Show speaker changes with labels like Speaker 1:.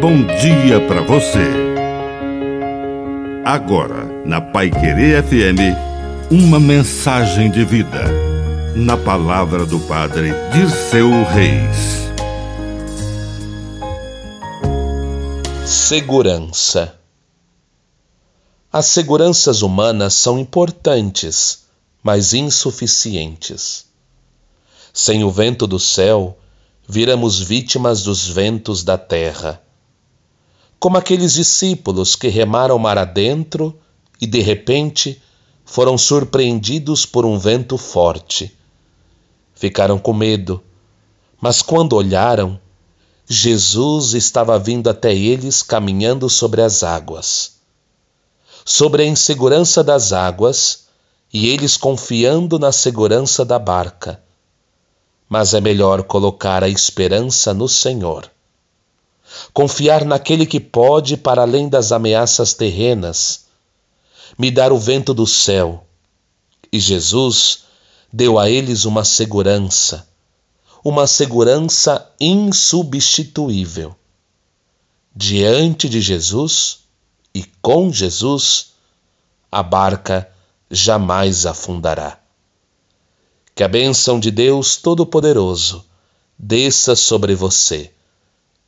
Speaker 1: bom dia para você. Agora, na Pai Querer FM, uma mensagem de vida. Na palavra do Padre Dirceu Reis.
Speaker 2: Segurança. As seguranças humanas são importantes, mas insuficientes. Sem o vento do céu, viramos vítimas dos ventos da terra. Como aqueles discípulos que remaram mar adentro e, de repente, foram surpreendidos por um vento forte. Ficaram com medo, mas quando olharam, Jesus estava vindo até eles caminhando sobre as águas. Sobre a insegurança das águas, e eles confiando na segurança da barca mas é melhor colocar a esperança no Senhor. Confiar naquele que pode, para além das ameaças terrenas, me dar o vento do céu. E Jesus deu a eles uma segurança, uma segurança insubstituível. Diante de Jesus e com Jesus, a barca jamais afundará. Que a bênção de Deus Todo-Poderoso desça sobre você.